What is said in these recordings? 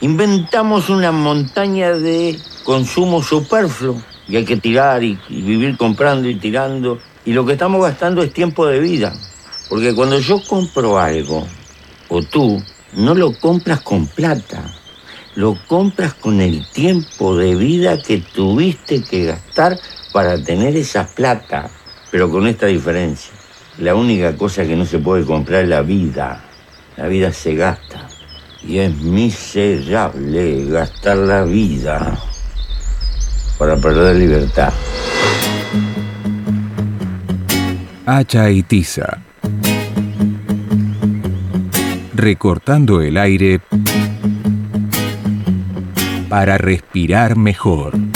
inventamos una montaña de consumo superfluo y hay que tirar y, vivir comprando y tirando. Y lo que estamos gastando es tiempo de vida. Porque cuando yo compro algo, o tú, no lo compras con plata, lo compras con el tiempo de vida que tuviste que gastar para tener esa plata, pero con esta diferencia. La única cosa que no se puede comprar es la vida. La vida se gasta. Y es miserable gastar la vida para perder libertad. Hacha y tiza. Recortando el aire para respirar mejor.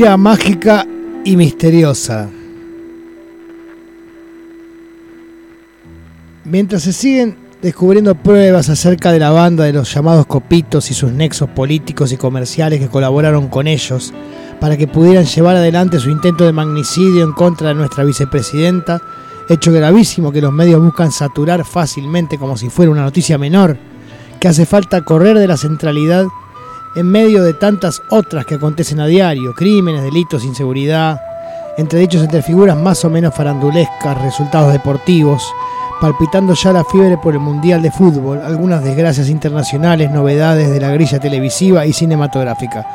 Mágica y misteriosa. Mientras se siguen descubriendo pruebas acerca de la banda de los llamados copitos y sus nexos políticos y comerciales que colaboraron con ellos para que pudieran llevar adelante su intento de magnicidio en contra de nuestra vicepresidenta, hecho gravísimo que los medios buscan saturar fácilmente como si fuera una noticia menor, que hace falta correr de la centralidad en medio de tantas otras que acontecen a diario, crímenes, delitos, inseguridad, entre dichos entre figuras más o menos farandulescas, resultados deportivos, palpitando ya la fiebre por el Mundial de Fútbol, algunas desgracias internacionales, novedades de la grilla televisiva y cinematográfica,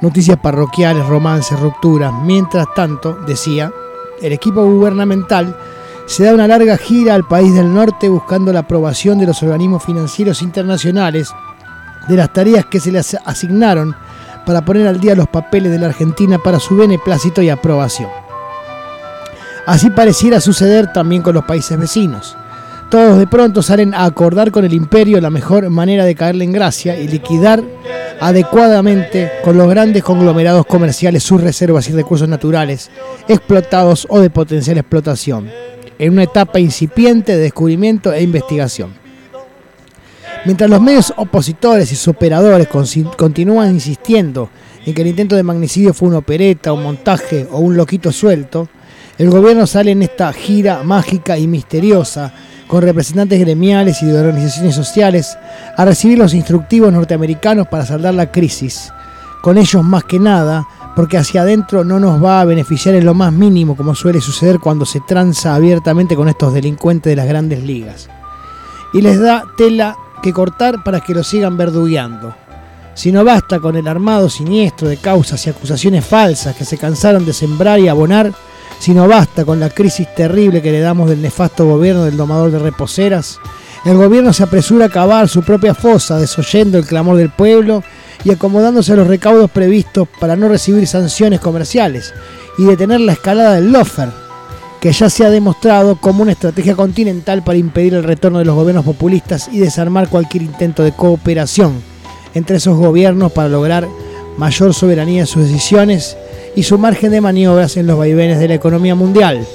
noticias parroquiales, romances, rupturas. Mientras tanto, decía, el equipo gubernamental se da una larga gira al país del norte buscando la aprobación de los organismos financieros internacionales de las tareas que se les asignaron para poner al día los papeles de la Argentina para su beneplácito y aprobación. Así pareciera suceder también con los países vecinos. Todos de pronto salen a acordar con el imperio la mejor manera de caerle en gracia y liquidar adecuadamente con los grandes conglomerados comerciales sus reservas y recursos naturales, explotados o de potencial explotación, en una etapa incipiente de descubrimiento e investigación. Mientras los medios opositores y sus operadores continúan insistiendo en que el intento de magnicidio fue una opereta, un montaje o un loquito suelto, el gobierno sale en esta gira mágica y misteriosa con representantes gremiales y de organizaciones sociales a recibir los instructivos norteamericanos para saldar la crisis. Con ellos más que nada, porque hacia adentro no nos va a beneficiar en lo más mínimo como suele suceder cuando se tranza abiertamente con estos delincuentes de las grandes ligas. Y les da tela que cortar para que lo sigan verdugueando. Si no basta con el armado siniestro de causas y acusaciones falsas que se cansaron de sembrar y abonar, si no basta con la crisis terrible que le damos del nefasto gobierno del domador de reposeras, el gobierno se apresura a cavar su propia fosa, desoyendo el clamor del pueblo y acomodándose a los recaudos previstos para no recibir sanciones comerciales y detener la escalada del lofer, que ya se ha demostrado como una estrategia continental para impedir el retorno de los gobiernos populistas y desarmar cualquier intento de cooperación entre esos gobiernos para lograr mayor soberanía en sus decisiones y su margen de maniobras en los vaivenes de la economía mundial.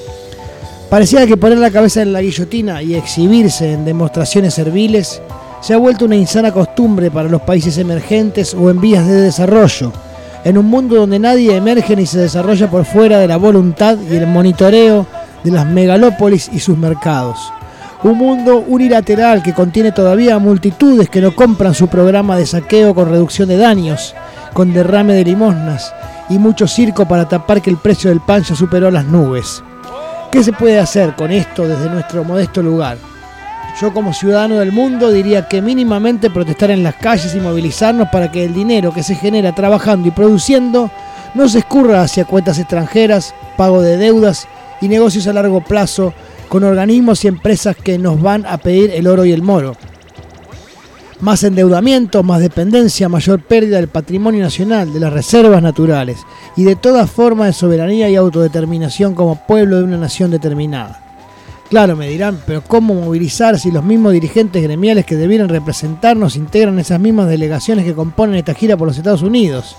Parecía que poner la cabeza en la guillotina y exhibirse en demostraciones serviles se ha vuelto una insana costumbre para los países emergentes o en vías de desarrollo, en un mundo donde nadie emerge ni se desarrolla por fuera de la voluntad y el monitoreo de las megalópolis y sus mercados. Un mundo unilateral que contiene todavía multitudes que no compran su programa de saqueo con reducción de daños, con derrame de limosnas y mucho circo para tapar que el precio del pan ya superó las nubes. ¿Qué se puede hacer con esto desde nuestro modesto lugar? Yo como ciudadano del mundo diría que mínimamente protestar en las calles y movilizarnos para que el dinero que se genera trabajando y produciendo no se escurra hacia cuentas extranjeras, pago de deudas y negocios a largo plazo con organismos y empresas que nos van a pedir el oro y el moro. Más endeudamiento, más dependencia, mayor pérdida del patrimonio nacional, de las reservas naturales y de toda forma de soberanía y autodeterminación como pueblo de una nación determinada. Claro, me dirán, pero ¿cómo movilizar si los mismos dirigentes gremiales que debieran representarnos integran esas mismas delegaciones que componen esta gira por los Estados Unidos?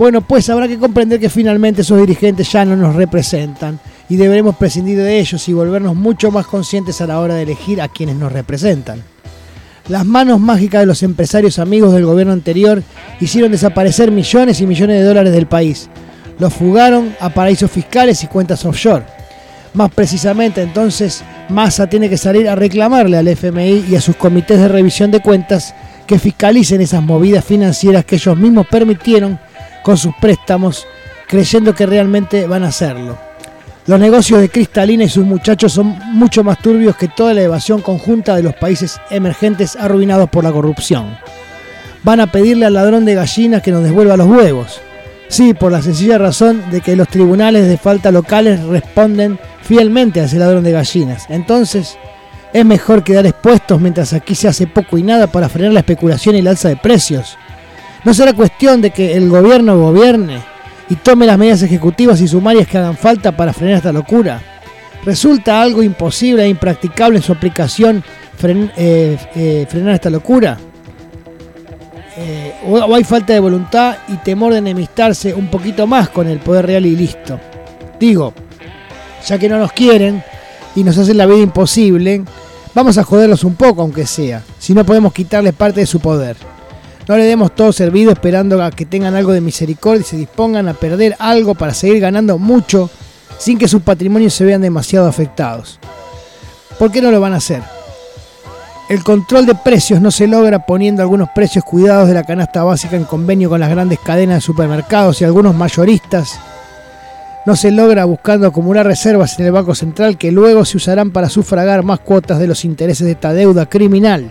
Bueno, pues habrá que comprender que finalmente esos dirigentes ya no nos representan y deberemos prescindir de ellos y volvernos mucho más conscientes a la hora de elegir a quienes nos representan. Las manos mágicas de los empresarios amigos del gobierno anterior hicieron desaparecer millones y millones de dólares del país. Los fugaron a paraísos fiscales y cuentas offshore. Más precisamente, entonces, Massa tiene que salir a reclamarle al FMI y a sus comités de revisión de cuentas que fiscalicen esas movidas financieras que ellos mismos permitieron con sus préstamos, creyendo que realmente van a hacerlo. Los negocios de Cristalina y sus muchachos son mucho más turbios que toda la evasión conjunta de los países emergentes arruinados por la corrupción. Van a pedirle al ladrón de gallinas que nos devuelva los huevos. Sí, por la sencilla razón de que los tribunales de falta locales responden fielmente a ese ladrón de gallinas. Entonces, es mejor quedar expuestos mientras aquí se hace poco y nada para frenar la especulación y la alza de precios. No será cuestión de que el gobierno gobierne y tome las medidas ejecutivas y sumarias que hagan falta para frenar esta locura. ¿Resulta algo imposible e impracticable en su aplicación eh, eh, frenar esta locura? Eh, o hay falta de voluntad y temor de enemistarse un poquito más con el poder real y listo. Digo, ya que no nos quieren y nos hacen la vida imposible, vamos a joderlos un poco aunque sea, si no podemos quitarles parte de su poder. No le demos todo servido esperando a que tengan algo de misericordia y se dispongan a perder algo para seguir ganando mucho sin que sus patrimonios se vean demasiado afectados. ¿Por qué no lo van a hacer? El control de precios no se logra poniendo algunos precios cuidados de la canasta básica en convenio con las grandes cadenas de supermercados y algunos mayoristas. No se logra buscando acumular reservas en el Banco Central que luego se usarán para sufragar más cuotas de los intereses de esta deuda criminal.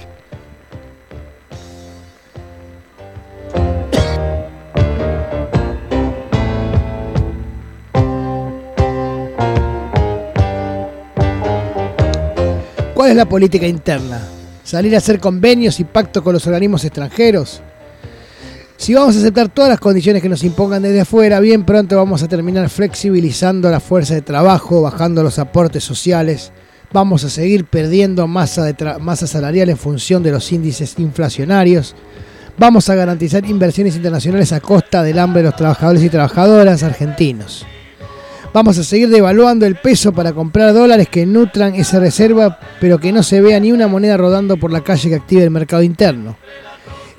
¿Cuál es la política interna? ¿Salir a hacer convenios y pactos con los organismos extranjeros? Si vamos a aceptar todas las condiciones que nos impongan desde afuera, bien pronto vamos a terminar flexibilizando la fuerza de trabajo, bajando los aportes sociales, vamos a seguir perdiendo masa, de masa salarial en función de los índices inflacionarios, vamos a garantizar inversiones internacionales a costa del hambre de los trabajadores y trabajadoras argentinos. Vamos a seguir devaluando el peso para comprar dólares que nutran esa reserva, pero que no se vea ni una moneda rodando por la calle que active el mercado interno.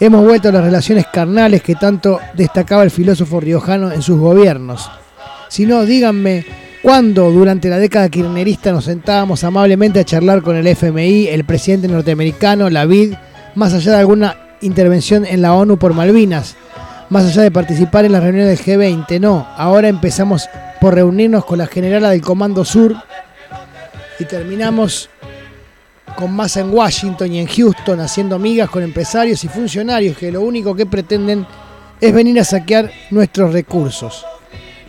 Hemos vuelto a las relaciones carnales que tanto destacaba el filósofo riojano en sus gobiernos. Si no, díganme, ¿cuándo durante la década kirchnerista nos sentábamos amablemente a charlar con el FMI, el presidente norteamericano, la BID, más allá de alguna intervención en la ONU por Malvinas? Más allá de participar en las reuniones del G20, no, ahora empezamos por reunirnos con la generala del Comando Sur y terminamos con masa en Washington y en Houston haciendo amigas con empresarios y funcionarios que lo único que pretenden es venir a saquear nuestros recursos.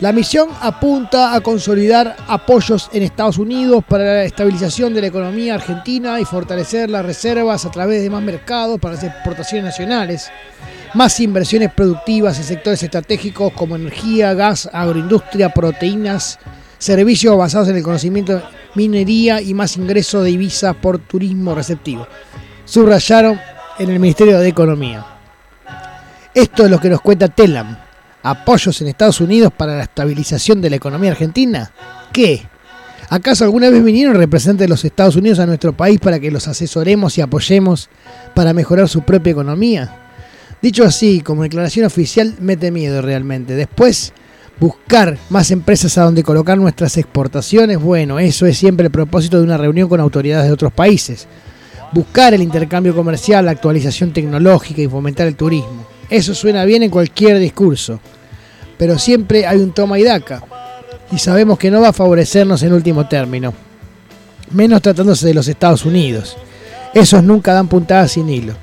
La misión apunta a consolidar apoyos en Estados Unidos para la estabilización de la economía argentina y fortalecer las reservas a través de más mercados para las exportaciones nacionales más inversiones productivas en sectores estratégicos como energía, gas, agroindustria, proteínas, servicios basados en el conocimiento, minería y más ingreso de divisas por turismo receptivo. Subrayaron en el Ministerio de Economía. Esto es lo que nos cuenta Telam. ¿Apoyos en Estados Unidos para la estabilización de la economía argentina? ¿Qué? ¿Acaso alguna vez vinieron representantes de los Estados Unidos a nuestro país para que los asesoremos y apoyemos para mejorar su propia economía? Dicho así, como declaración oficial, mete miedo realmente. Después, buscar más empresas a donde colocar nuestras exportaciones, bueno, eso es siempre el propósito de una reunión con autoridades de otros países. Buscar el intercambio comercial, la actualización tecnológica y fomentar el turismo. Eso suena bien en cualquier discurso, pero siempre hay un toma y daca, y sabemos que no va a favorecernos en último término, menos tratándose de los Estados Unidos. Esos nunca dan puntadas sin hilo.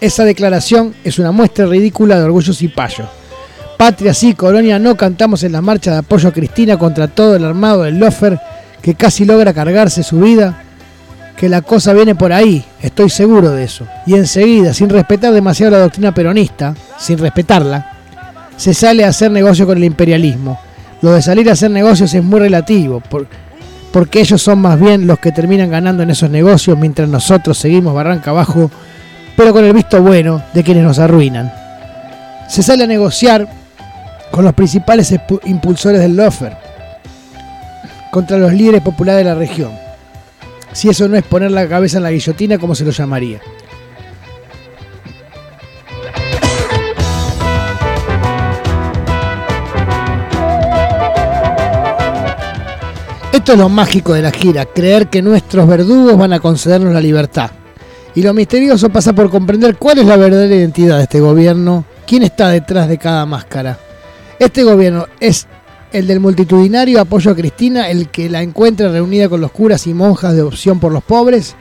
Esa declaración es una muestra ridícula de orgullo cipayo. Patria sí, Colonia no cantamos en la marcha de apoyo a Cristina contra todo el armado del Lofer que casi logra cargarse su vida. Que la cosa viene por ahí, estoy seguro de eso. Y enseguida, sin respetar demasiado la doctrina peronista, sin respetarla, se sale a hacer negocio con el imperialismo. Lo de salir a hacer negocios es muy relativo, porque ellos son más bien los que terminan ganando en esos negocios mientras nosotros seguimos barranca abajo, pero con el visto bueno de quienes nos arruinan. Se sale a negociar con los principales impulsores del Lofer, contra los líderes populares de la región. Si eso no es poner la cabeza en la guillotina, como se lo llamaría. Esto es lo mágico de la gira, creer que nuestros verdugos van a concedernos la libertad. Y lo misterioso pasa por comprender cuál es la verdadera identidad de este gobierno, quién está detrás de cada máscara. Este gobierno es el del multitudinario apoyo a Cristina, el que la encuentra reunida con los curas y monjas de opción por los pobres,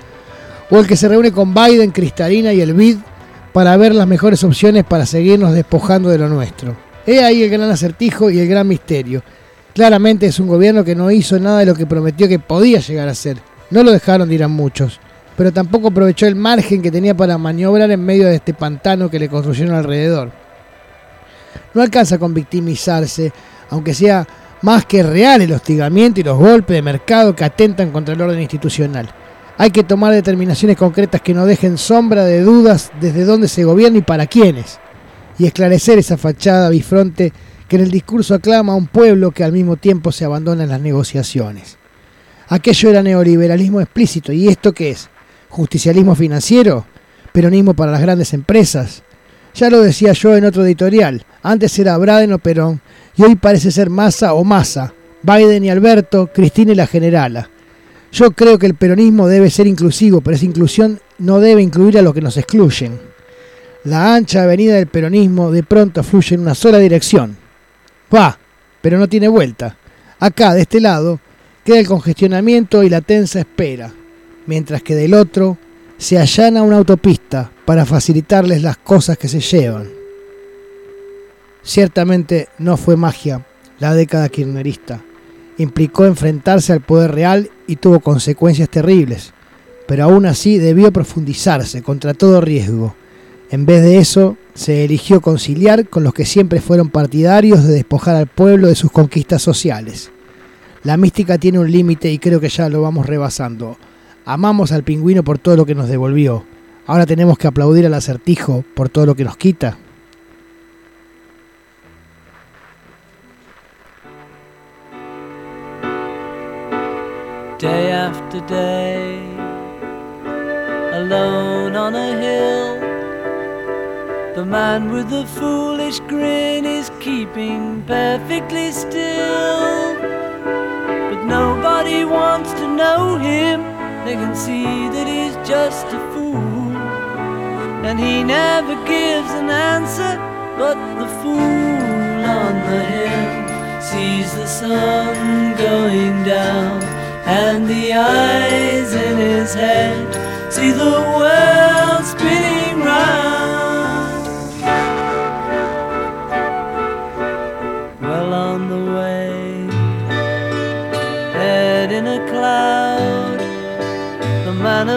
o el que se reúne con Biden, Cristalina y el BID para ver las mejores opciones para seguirnos despojando de lo nuestro. He ahí el gran acertijo y el gran misterio. Claramente es un gobierno que no hizo nada de lo que prometió que podía llegar a ser. No lo dejaron, dirán muchos, pero tampoco aprovechó el margen que tenía para maniobrar en medio de este pantano que le construyeron alrededor. No alcanza con victimizarse, aunque sea más que real el hostigamiento y los golpes de mercado que atentan contra el orden institucional. Hay que tomar determinaciones concretas que no dejen sombra de dudas desde dónde se gobierna y para quiénes, y esclarecer esa fachada bifronte que en el discurso aclama a un pueblo que al mismo tiempo se abandona en las negociaciones. Aquello era neoliberalismo explícito, ¿y esto qué es? ¿Justicialismo financiero? ¿Peronismo para las grandes empresas? Ya lo decía yo en otro editorial, antes era Braden o Perón, y hoy parece ser Massa o Massa, Biden y Alberto, Cristina y la generala. Yo creo que el peronismo debe ser inclusivo, pero esa inclusión no debe incluir a los que nos excluyen. La ancha avenida del peronismo de pronto fluye en una sola dirección. Va, pero no tiene vuelta. Acá, de este lado, queda el congestionamiento y la tensa espera, mientras que del otro se allana una autopista para facilitarles las cosas que se llevan. Ciertamente no fue magia la década kirchnerista. Implicó enfrentarse al poder real y tuvo consecuencias terribles, pero aún así debió profundizarse contra todo riesgo. En vez de eso, se eligió conciliar con los que siempre fueron partidarios de despojar al pueblo de sus conquistas sociales. La mística tiene un límite y creo que ya lo vamos rebasando. Amamos al pingüino por todo lo que nos devolvió. Ahora tenemos que aplaudir al acertijo por todo lo que nos quita. Day after day, alone on a hill, the man with the foolish grin is keeping perfectly still. But nobody wants to know him, they can see that he's just a fool. And he never gives an answer, but the fool on the hill sees the sun going down and the eyes in his head see the world spinning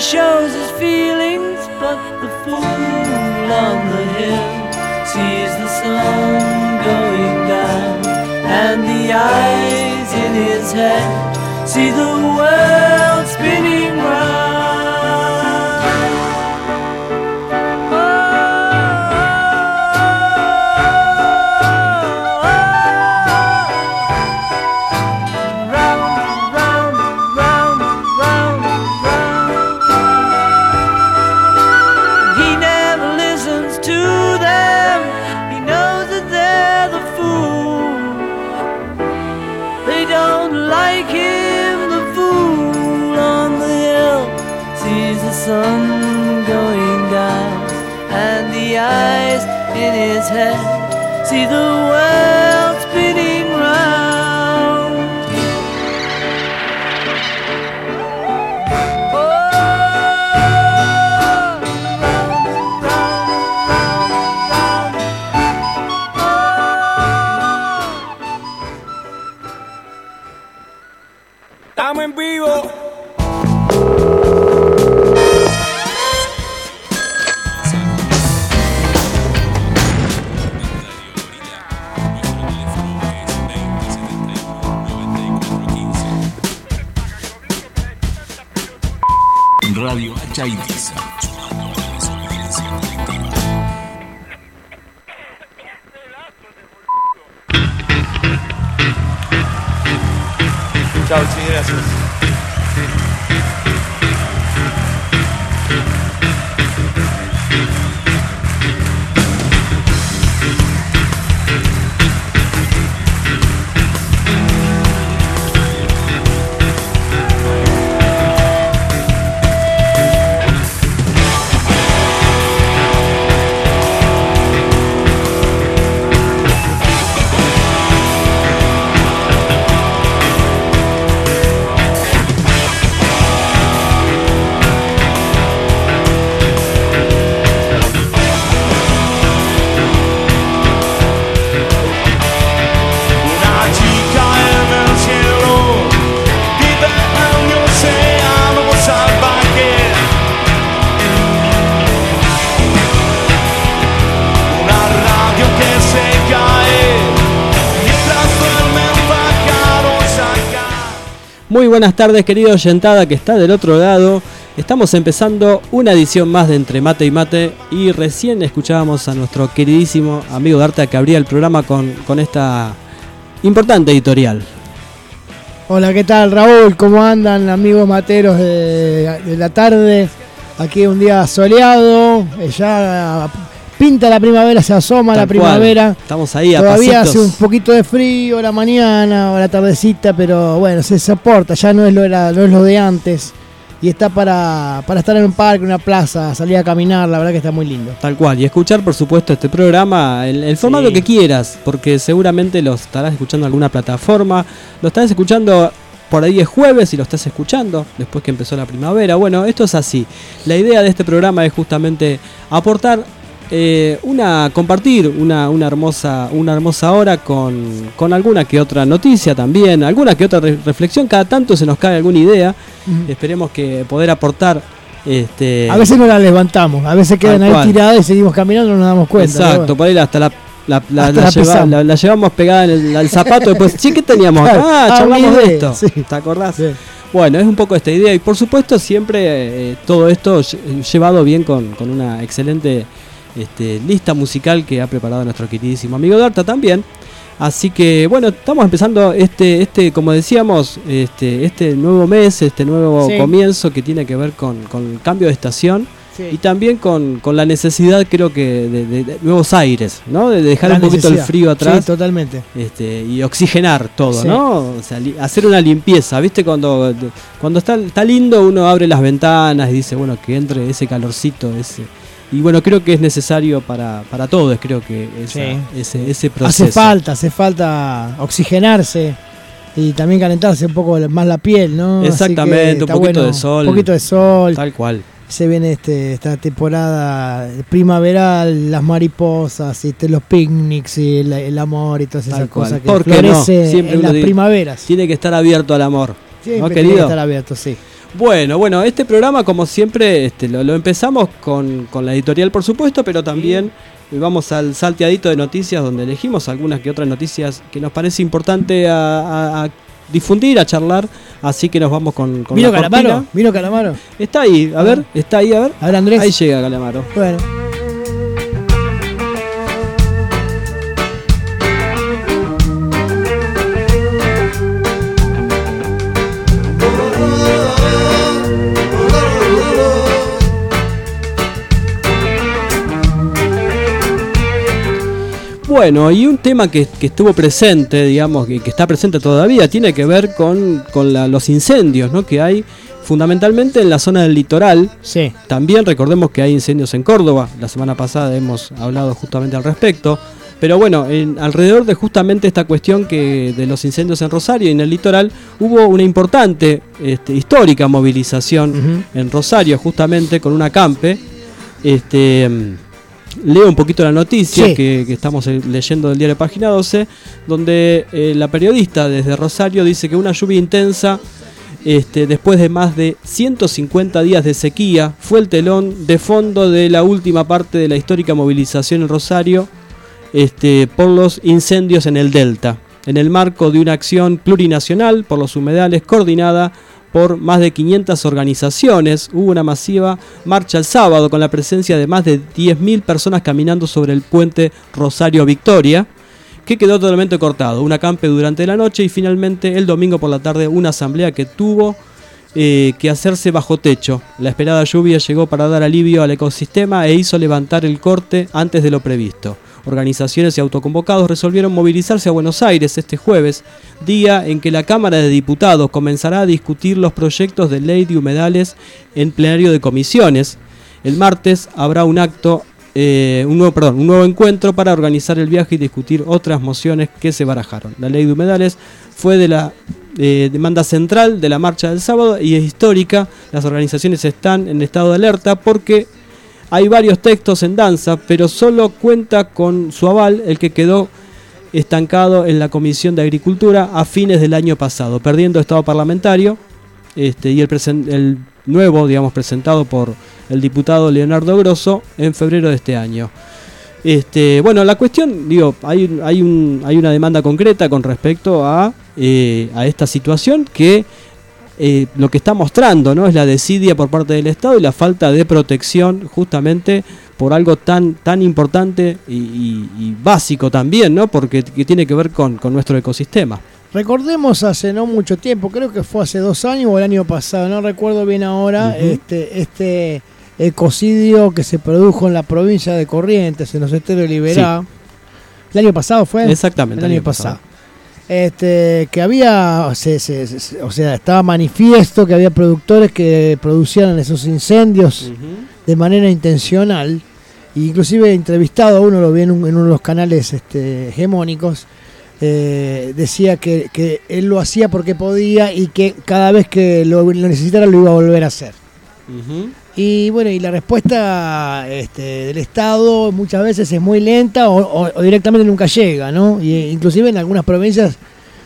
shows his feelings, but the fool on the hill sees the sun going down, and the eyes in his head see the world don't like him, the fool on the hill sees the sun going down, and the eyes in his head see the world Radio buenas tardes, querido oyentada que está del otro lado. Estamos empezando una edición más de Entre Mate y Mate y recién escuchábamos a nuestro queridísimo amigo Darta que abría el programa con, con esta importante editorial. Hola, ¿qué tal Raúl? ¿Cómo andan amigos materos de, la tarde? Aquí un día soleado, eh, ya pinta la primavera, se asoma la cual. primavera. Estamos ahí a Todavía hace un poquito de frío la mañana o la tardecita, pero bueno, se soporta, ya no es lo, era- no es lo de antes. Y está para, para estar en un parque, una plaza, salir a caminar, la verdad que está muy lindo. Tal cual, y escuchar por supuesto este programa, el, el formato Sí. que quieras, porque seguramente lo estarás escuchando en alguna plataforma, lo estarás escuchando por ahí es jueves y lo estás escuchando después que empezó la primavera. Bueno, esto es así. La idea de este programa es justamente aportar eh, una, compartir una, una hermosa, una hermosa hora con, con alguna que otra noticia también, alguna que otra re- reflexión, cada tanto se nos cae alguna idea. Esperemos que poder aportar este A veces no la levantamos, a veces quedan ahí tiradas y seguimos caminando y no nos damos cuenta. Exacto, por ahí hasta la, la, lleva- llevamos pegada en el, al zapato. Después, sí, ¿qué teníamos? Claro. Ah, Ah, charlamos de esto. sí. ¿Te acordás? Sí. Bueno, es un poco esta idea. Y por supuesto, siempre eh, todo esto lle- llevado bien con, con una excelente este, lista musical que ha preparado nuestro queridísimo amigo Darta también. Así que bueno, estamos empezando este, este, como decíamos, este, este nuevo mes, este nuevo Sí. comienzo que tiene que ver con, con el cambio de estación Sí. y también con, con la necesidad, creo que, de, de- de nuevos aires, ¿no? De dejar La un poquito el frío atrás Sí, totalmente. este, y oxigenar todo, Sí. ¿no? O sea, hacer una limpieza, ¿viste? Cuando, cuando está, está lindo uno abre las ventanas y dice, bueno, que entre ese calorcito, ese... Y bueno, creo que es necesario para, para todos, creo que esa- Sí. ese, ese proceso. Hace falta, hace falta oxigenarse y también calentarse un poco más la piel, ¿no? Exactamente, un poquito de sol. Un poquito de sol. Tal cual. Se viene este, esta temporada primaveral, las mariposas, este, los picnics y el, el amor y todas esas Tal cual. cosas que ¿Por qué no? en las dice- primaveras. Tiene que estar abierto al amor. Siempre ¿no, tiene que querido? estar abierto, sí. Bueno, bueno, este programa como siempre este, lo, lo empezamos con, con la editorial por supuesto, pero también vamos al salteadito de noticias donde elegimos algunas que otras noticias que nos parece importante a, a- a difundir, a charlar. Así que nos vamos con, con ¿Vino la Calamaro? cortina. ¿Vino Calamaro? Está ahí, a ver, está ahí, a ver. A ver, Andrés. Ahí llega Calamaro. Bueno. Bueno, y un tema que, que estuvo presente, digamos, que, que está presente todavía, tiene que ver con, con la- los incendios ¿no? que hay fundamentalmente en la zona del litoral. Sí. También recordemos que hay incendios en Córdoba, la semana pasada hemos hablado justamente al respecto. Pero bueno, en- alrededor de justamente esta cuestión que de los incendios en Rosario y en el litoral, hubo una importante, este, histórica movilización en Rosario, justamente con un acampe. Este, leo un poquito la noticia Sí. que, que estamos eh, leyendo del diario Página 12, donde eh, la periodista desde Rosario dice que una lluvia intensa, este, después de más de 150 días de sequía, fue el telón de fondo de la última parte de la histórica movilización en Rosario este, por los incendios en el Delta, en el marco de una acción plurinacional por los humedales coordinada por más de 500 organizaciones. Hubo una masiva marcha el sábado con la presencia de más de 10.000 personas caminando sobre el puente Rosario Victoria, que quedó totalmente cortado. Un acampe durante la noche y finalmente el domingo por la tarde una asamblea que tuvo eh, que hacerse bajo techo. La esperada lluvia llegó para dar alivio al ecosistema e hizo levantar el corte antes de lo previsto. Organizaciones y autoconvocados resolvieron movilizarse a Buenos Aires este jueves, día en que la Cámara de Diputados comenzará a discutir los proyectos de ley de humedales en plenario de comisiones. El martes habrá un acto, eh, un, nuevo, perdón, un nuevo encuentro para organizar el viaje y discutir otras mociones que se barajaron. La ley de humedales fue de la eh, demanda central de la marcha del sábado y es histórica. Las organizaciones están en estado de alerta porque hay varios textos en danza, pero solo cuenta con su aval el que quedó estancado en la Comisión de Agricultura a fines del año pasado, perdiendo estado parlamentario este, y el, nuevo, digamos, presentado por el diputado Leonardo Grosso en febrero de este año. Este, bueno, la cuestión, digo, hay, hay, un, hay una demanda concreta con respecto a, eh, a esta situación que eh, lo que está mostrando ¿no? es la desidia por parte del Estado y la falta de protección justamente por algo tan, tan importante y, y- y básico también, ¿no? porque que tiene que ver con, con nuestro ecosistema. Recordemos hace no mucho tiempo, creo que fue hace dos años o el año pasado, no recuerdo bien ahora, este, este ecocidio que se produjo en la provincia de Corrientes, en los esteros Liberá. El año pasado fue. Exactamente. el año pasado. Este, que había, se- se- se- o sea, estaba manifiesto que había productores que producían esos incendios de manera intencional. E inclusive entrevistado a uno, lo vi en, un- en uno de los canales este, hegemónicos, eh, decía que, que él lo hacía porque podía y que cada vez que lo, lo necesitara lo iba a volver a hacer. Y bueno, y la respuesta este, del Estado muchas veces es muy lenta o, o- o directamente nunca llega, ¿no? Y, eh, inclusive en algunas provincias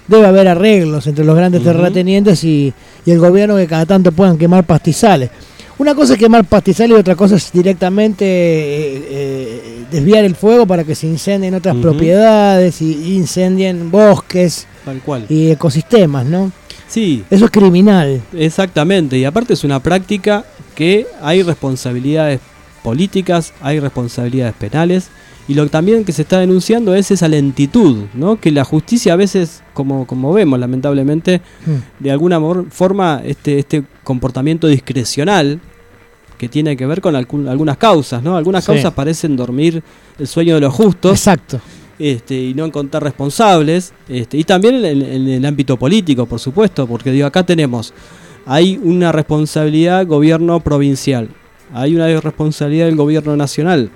debe haber arreglos entre los grandes terratenientes y, y el gobierno que cada tanto puedan quemar pastizales. Una cosa es quemar pastizales y otra cosa es directamente eh, eh, desviar el fuego para que se incendien otras propiedades y, y incendien bosques Tal cual. y ecosistemas, ¿no? Sí, Eso es criminal. Exactamente, y aparte es una práctica que hay responsabilidades políticas, hay responsabilidades penales, y lo también que se está denunciando es esa lentitud, ¿no? Que la justicia a veces, como, como vemos lamentablemente, Mm. de alguna forma este, este comportamiento discrecional que tiene que ver con algunas causas, ¿no? Algunas Sí. causas parecen dormir el sueño de los justos Exacto. Este, y no encontrar responsables, este, y también en, en el ámbito político, por supuesto, porque digo, acá tenemos, hay una responsabilidad gobierno provincial, hay una responsabilidad del gobierno nacional,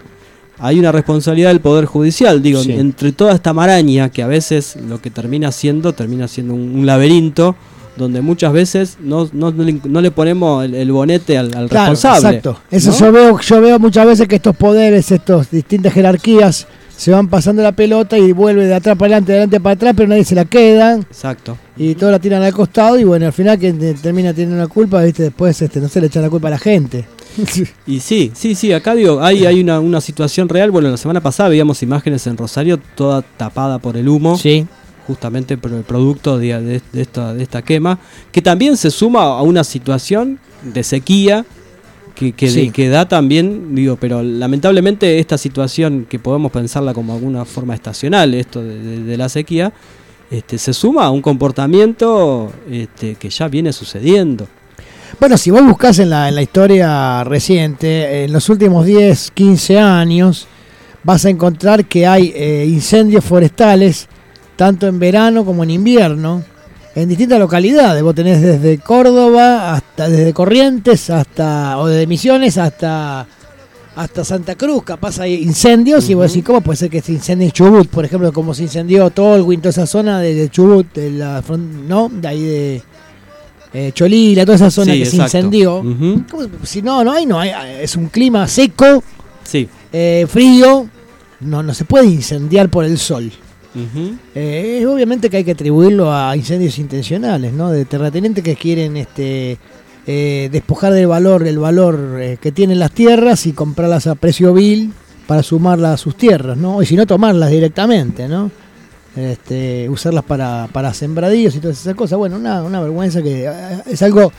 hay una responsabilidad del Poder Judicial, digo, Sí. entre toda esta maraña que a veces lo que termina siendo, termina siendo un, un laberinto, donde muchas veces no, no, no le, ponemos el, el bonete al, al Claro, responsable. Exacto. Eso ¿no? yo veo, yo veo muchas veces que estos poderes, estas distintas jerarquías, se van pasando la pelota y vuelve de atrás para adelante, de adelante para atrás, pero nadie se la queda Exacto. y todos la tiran al costado y bueno, al final quien te- termina teniendo la culpa, viste, después este, no se le echan la culpa a la gente. Y sí, sí, sí, acá digo, hay, hay una, una situación real. Bueno, la semana pasada veíamos imágenes en Rosario toda tapada por el humo, Sí. justamente por el producto de, de- de esta, de esta quema, que también se suma a una situación de sequía que, que, Sí. que da también, digo, pero lamentablemente esta situación que podemos pensarla como alguna forma estacional, esto de, de- de la sequía, este, se suma a un comportamiento este, que ya viene sucediendo. Bueno, si vos buscás en la, en la historia reciente, en los últimos 10, 15 años, vas a encontrar que hay eh, incendios forestales, tanto en verano como en invierno, en distintas localidades. Vos tenés desde Córdoba hasta, desde Corrientes hasta, o desde Misiones hasta, hasta Santa Cruz, capaz hay incendios, y vos decís, ¿cómo puede ser que se incendie en Chubut? Por ejemplo, como se incendió Tolwyn, toda esa zona de, de Chubut, de la, ¿no? De ahí de eh, Cholila, toda esa zona Sí, que se incendió. Ujú. ¿Cómo se- Si no, no hay, no hay. Es un clima seco, Sí. eh, frío. No, no se puede incendiar por el sol. Eh, obviamente que hay que atribuirlo a incendios intencionales, ¿no? De terratenientes que quieren este eh, despojar del valor, el valor eh, que tienen las tierras y comprarlas a precio vil para sumarlas a sus tierras, ¿no? Y si no, tomarlas directamente, ¿no? Este, usarlas para, para sembradíos y todas esas cosas. Bueno, una, una vergüenza que es algo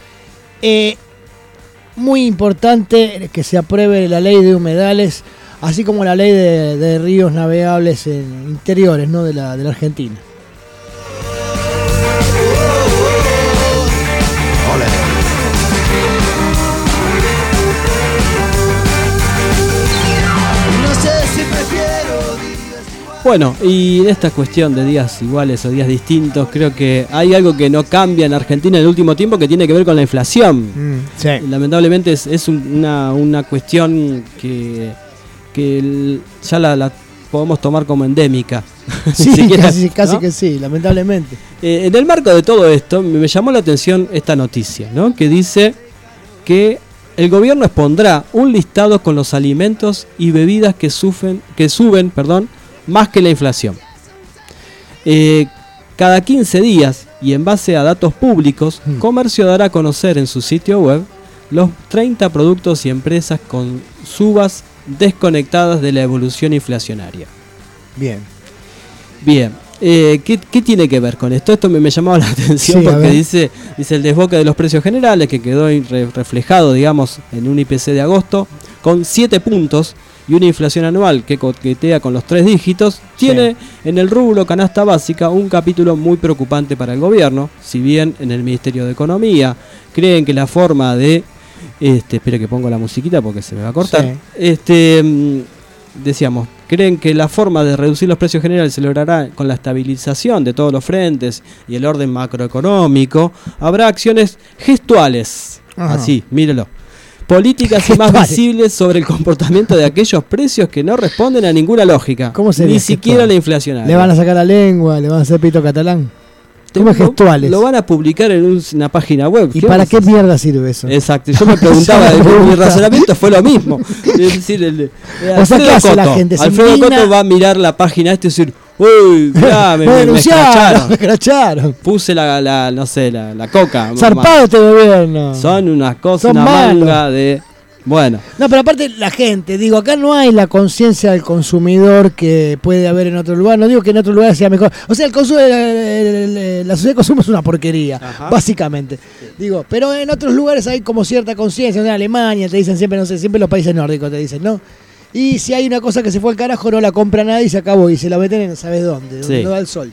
muy importante que se apruebe la ley de humedales, así como la ley de, de ríos navegables en interiores ¿no? de, la, de la Argentina. Bueno, y en esta cuestión de días iguales o días distintos, creo que hay algo que no cambia en Argentina en el último tiempo que tiene que ver con la inflación. sí. Lamentablemente es, es un- una, una cuestión que, que el- ya la, la podemos tomar como endémica. Sí, Siquiera, casi, casi ¿no? que sí, lamentablemente. Eh, en el marco de todo esto, me llamó la atención esta noticia, ¿no? Que dice que el gobierno expondrá un listado con los alimentos y bebidas que, sufren, que suben perdón, más que la inflación. Eh, cada 15 días y en base a datos públicos, Hmm. Comercio dará a conocer en su sitio web los 30 productos y empresas con subas desconectadas de la evolución inflacionaria. Bien. Bien, eh, ¿qué, qué tiene que ver con esto? Esto me, me llamaba la atención Sí, porque dice, dice el desboque de los precios generales que quedó re- reflejado, digamos, en un IPC de agosto, con 7 puntos y una inflación anual que coquetea con los tres dígitos, tiene en el rubro canasta básica un capítulo muy preocupante para el gobierno, si bien en el Ministerio de Economía creen que la forma de... Este, espere que pongo la musiquita porque se me va a cortar. Sí. Este, mm, decíamos, creen que la forma de reducir los precios generales se logrará con la estabilización de todos los frentes y el orden macroeconómico. Habrá acciones gestuales. Ajá. Así, míralo. Políticas y más visibles sobre el comportamiento de aquellos precios que no responden a ninguna lógica. ¿Cómo sería Ni siquiera gestual? la inflacionaria. Le van a sacar la lengua, le van a hacer pito catalán. Te- ¿Cómo es lo- gestuales? Lo van a publicar en un- una página web. ¿Y para qué mierda sirve eso? Exacto, yo me preguntaba, la mi razonamiento fue lo mismo. Es decir, el, O sea, ¿qué Alfredo hace la Coto, gente? Se Alfredo indigna. Coto va a mirar la página esta y decir, uy, mirá, me, Me me- me me escracharon. escracharon. Puse la, la, no sé, la, la coca. Zarpado este gobierno. Son unas cosas, Son una malos. manga de... Bueno, No, pero aparte la gente, digo, acá no hay la conciencia del consumidor que puede haber en otro lugar. No digo que en otro lugar sea mejor. O sea, el consumo, el- el- el- la sociedad de consumo es una porquería, Ajá. básicamente. Digo, pero en otros lugares hay como cierta conciencia. En Alemania te dicen siempre, no sé, siempre los países nórdicos te dicen, ¿no? Y si hay una cosa que se fue al carajo, no la compra nadie y se acabó. Y se la meten en sabes dónde, donde Sí. no da el sol.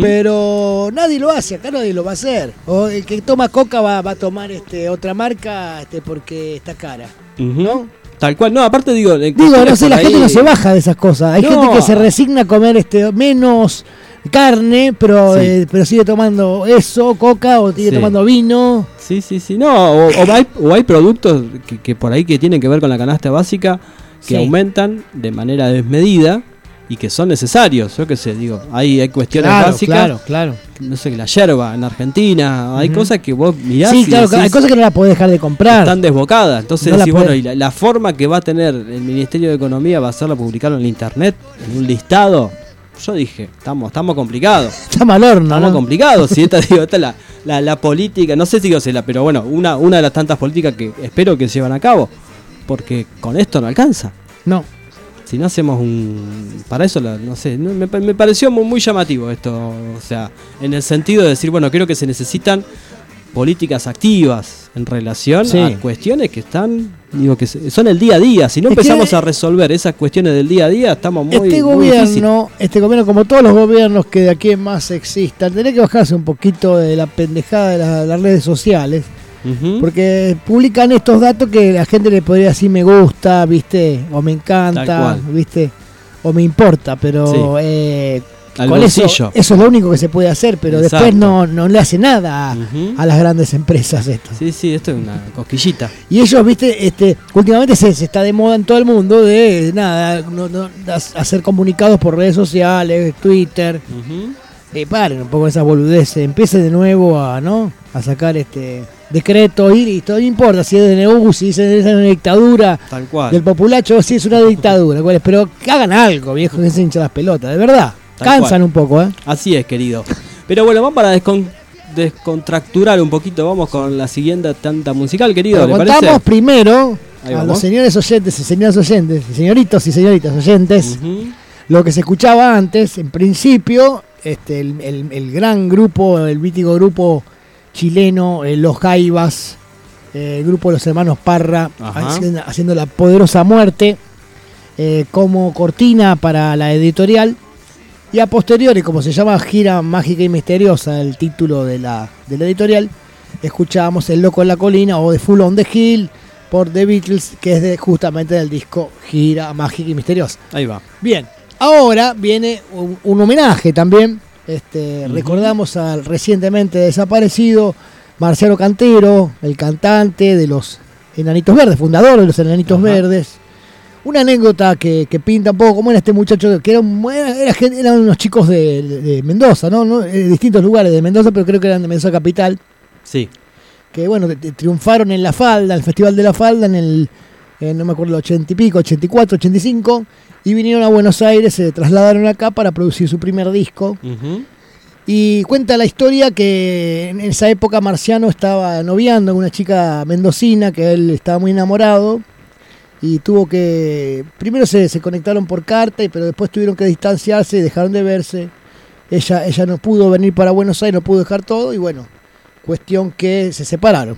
Pero nadie lo hace, acá nadie lo va a hacer. O el que toma coca va, va a tomar este otra marca este porque está cara. ¿no? Tal cual, no, aparte digo... en Digo, no sé, la ahí- gente no se baja de esas cosas. Hay No. gente que se resigna a comer este menos carne, pero Sí. eh, pero sigue tomando eso, coca, o sigue Sí. tomando vino. Sí, sí, sí. No, o, o hay, o hay productos que, que por ahí que tienen que ver con la canasta básica que Sí. aumentan de manera desmedida y que son necesarios. Yo qué sé, digo, hay, hay cuestiones Claro, básicas. claro, claro. No sé, la yerba en Argentina, hay cosas que vos mirás Sí, y claro, decís, hay cosas que no la podés dejar de comprar. están desbocadas. Entonces No la decís, bueno, podés- y la, la forma que va a tener el Ministerio de Economía va a ser la publicarlo en internet, en un listado. Yo dije, estamos, estamos complicados. Está mal horno, Estamos ¿no? complicados. Si esta, digo, esta es la, la, la política, no sé si digo la, pero bueno, una, una de las tantas políticas que espero que se llevan a cabo. Porque con esto no alcanza. No. Si no hacemos un. Para eso, la- no sé, me, me pareció muy, muy llamativo esto. O sea, en el sentido de decir, bueno, creo que se necesitan políticas activas en relación Sí. a cuestiones que están, digo, que son el día a día. Si no Es empezamos a resolver esas cuestiones del día a día, estamos muy. este muy gobierno, este gobierno, como todos los gobiernos que de aquí en más existan, tendría que bajarse un poquito de la pendejada de la- las redes sociales. Porque publican estos datos que la gente le podría decir me gusta, ¿viste? O me encanta. ¿viste? O me importa, pero Sí. eh, con eso, eso es lo único que se puede hacer, pero Exacto. después no, no le hace nada a, las grandes empresas esto. Sí, sí, esto es una cosquillita. Y ellos, viste, este, últimamente se, se está de moda en todo el mundo de nada, no- no, as- hacer comunicados por redes sociales, Twitter. Eh, paren un poco esas boludeces, empiecen de nuevo a, ¿no? A sacar este decreto y listo, no importa si es de NEU, si es una dictadura Tal cual. del populacho, si es una dictadura, ¿cuál es? pero que hagan algo, viejo, que se hincha las pelotas, de verdad. Tal Cansan cual. un poco, ¿eh? Así es, querido. Pero bueno, vamos para descon- descontracturar un poquito. Vamos con la siguiente tanta musical, querido. Pero ¿Le contamos parece? primero a los señores oyentes y señoras oyentes, señoritos y señoritas oyentes, lo que se escuchaba antes, en principio, este, el, el- el gran grupo, el mítico grupo chileno, eh, Los Jaivas, eh, el grupo de los hermanos Parra, haciendo, haciendo la poderosa muerte eh, como cortina para la editorial. Y a posteriori, como se llama Gira Mágica y Misteriosa, el título de la, de la editorial, escuchábamos El Loco en la Colina o The Full on the Hill por The Beatles, que es de, justamente del disco Gira Mágica y Misteriosa. Ahí va. Bien, ahora viene un, un homenaje también. Este. Recordamos al recientemente desaparecido Marciano Cantero, el cantante de los Enanitos Verdes, fundador de los Enanitos. Verdes. Una anécdota que, que pinta un poco cómo era este muchacho, que era un- era- eran unos chicos de, de Mendoza, ¿no? ¿no? De distintos lugares de Mendoza, pero creo que eran de Mendoza Capital Sí. que bueno, triunfaron en la falda, en el Festival de la Falda, en el, eh, no me acuerdo, el 80 y pico, 84, 85, y vinieron a Buenos Aires, se trasladaron acá para producir su primer disco. Y cuenta la historia que en esa época Marciano estaba noviando con una chica mendocina que él estaba muy enamorado. Y tuvo que. Primero se, se conectaron por carta, y- pero después tuvieron que distanciarse y dejaron de verse. Ella, ella no pudo venir para Buenos Aires, no pudo dejar todo, y bueno, cuestión que se separaron.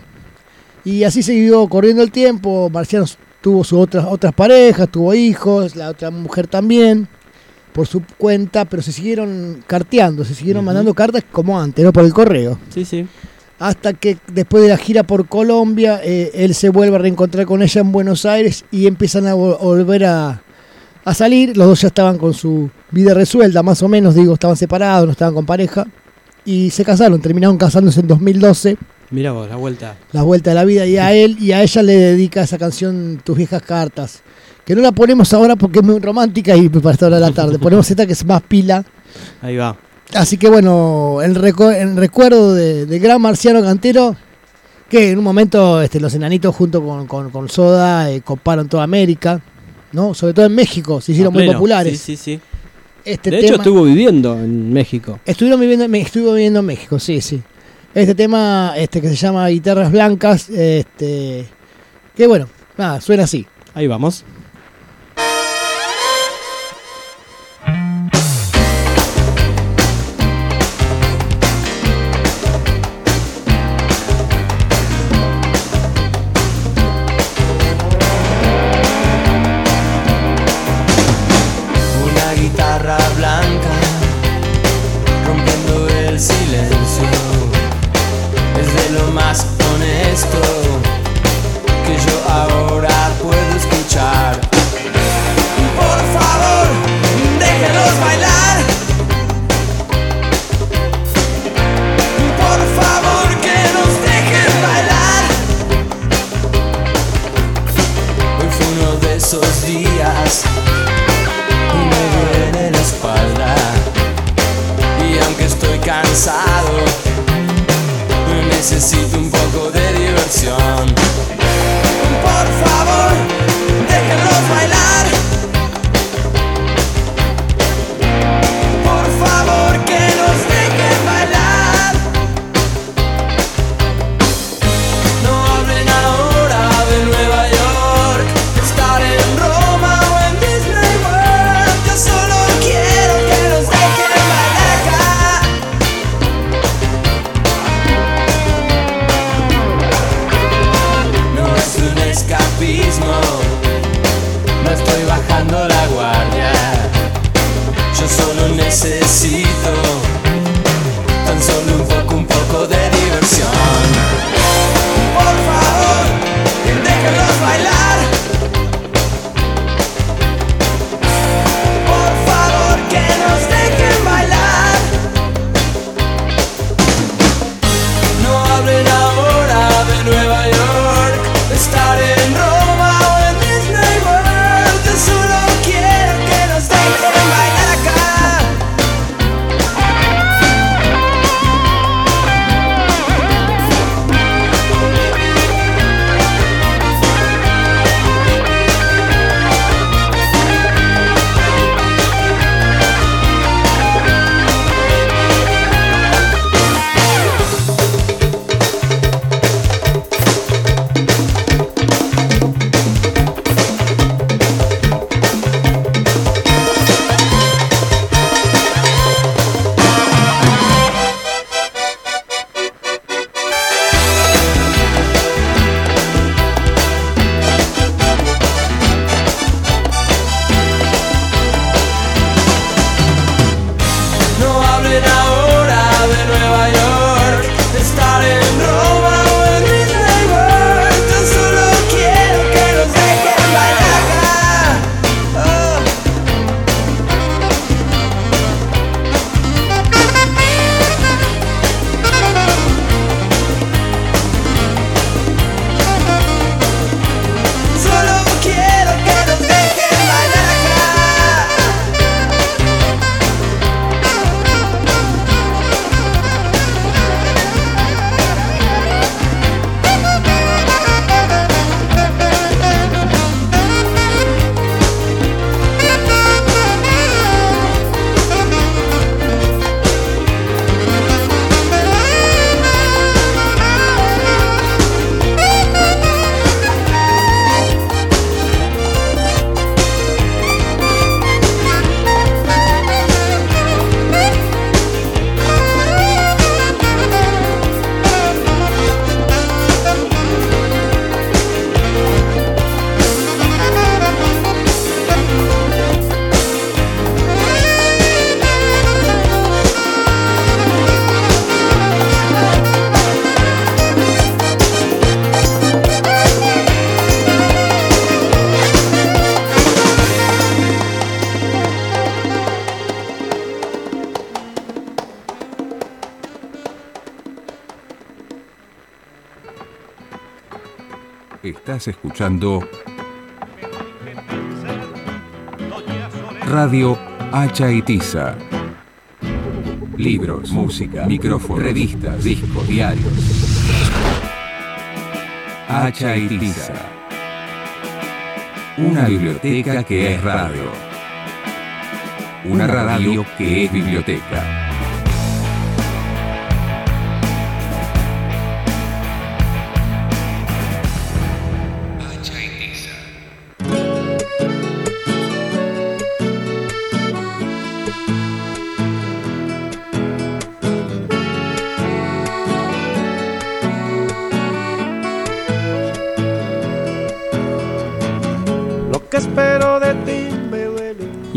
Y así siguió corriendo el tiempo. Marciano tuvo sus otras, otras parejas, tuvo hijos, la otra mujer también, por su cuenta, pero se siguieron carteando, se siguieron mandando cartas como antes, ¿no? Por el correo. Sí, sí. Hasta que después de la gira por Colombia, eh, él se vuelve a reencontrar con ella en Buenos Aires y empiezan a vol- volver a, a salir. Los dos ya estaban con su vida resuelta, más o menos, digo, estaban separados, no estaban con pareja. Y se casaron, terminaron casándose en 2012 Mira vos, la vuelta. la vuelta de la vida y a él y a ella le dedica esa canción Tus viejas cartas que no la ponemos ahora porque es muy romántica y para esta hora de la tarde ponemos esta que es más pila Ahí va. así que bueno en, reco- en recuerdo de, de gran marciano cantero que en un momento este, los enanitos junto con, con- con Soda eh, coparon toda América no sobre todo en México se hicieron muy populares Sí, sí, sí. este de tema hecho, estuvo viviendo en México. Estuvieron viviendo, estuvo viviendo en México, sí, sí. Este tema, este que se llama Guitarras Blancas, este, que bueno, nada, suena así. Ahí vamos. Escuchando Radio Hacha y Tiza. Libros, música, micrófonos, revistas, discos, diarios. Hacha y Tiza. Una biblioteca que es radio. Una radio que es biblioteca.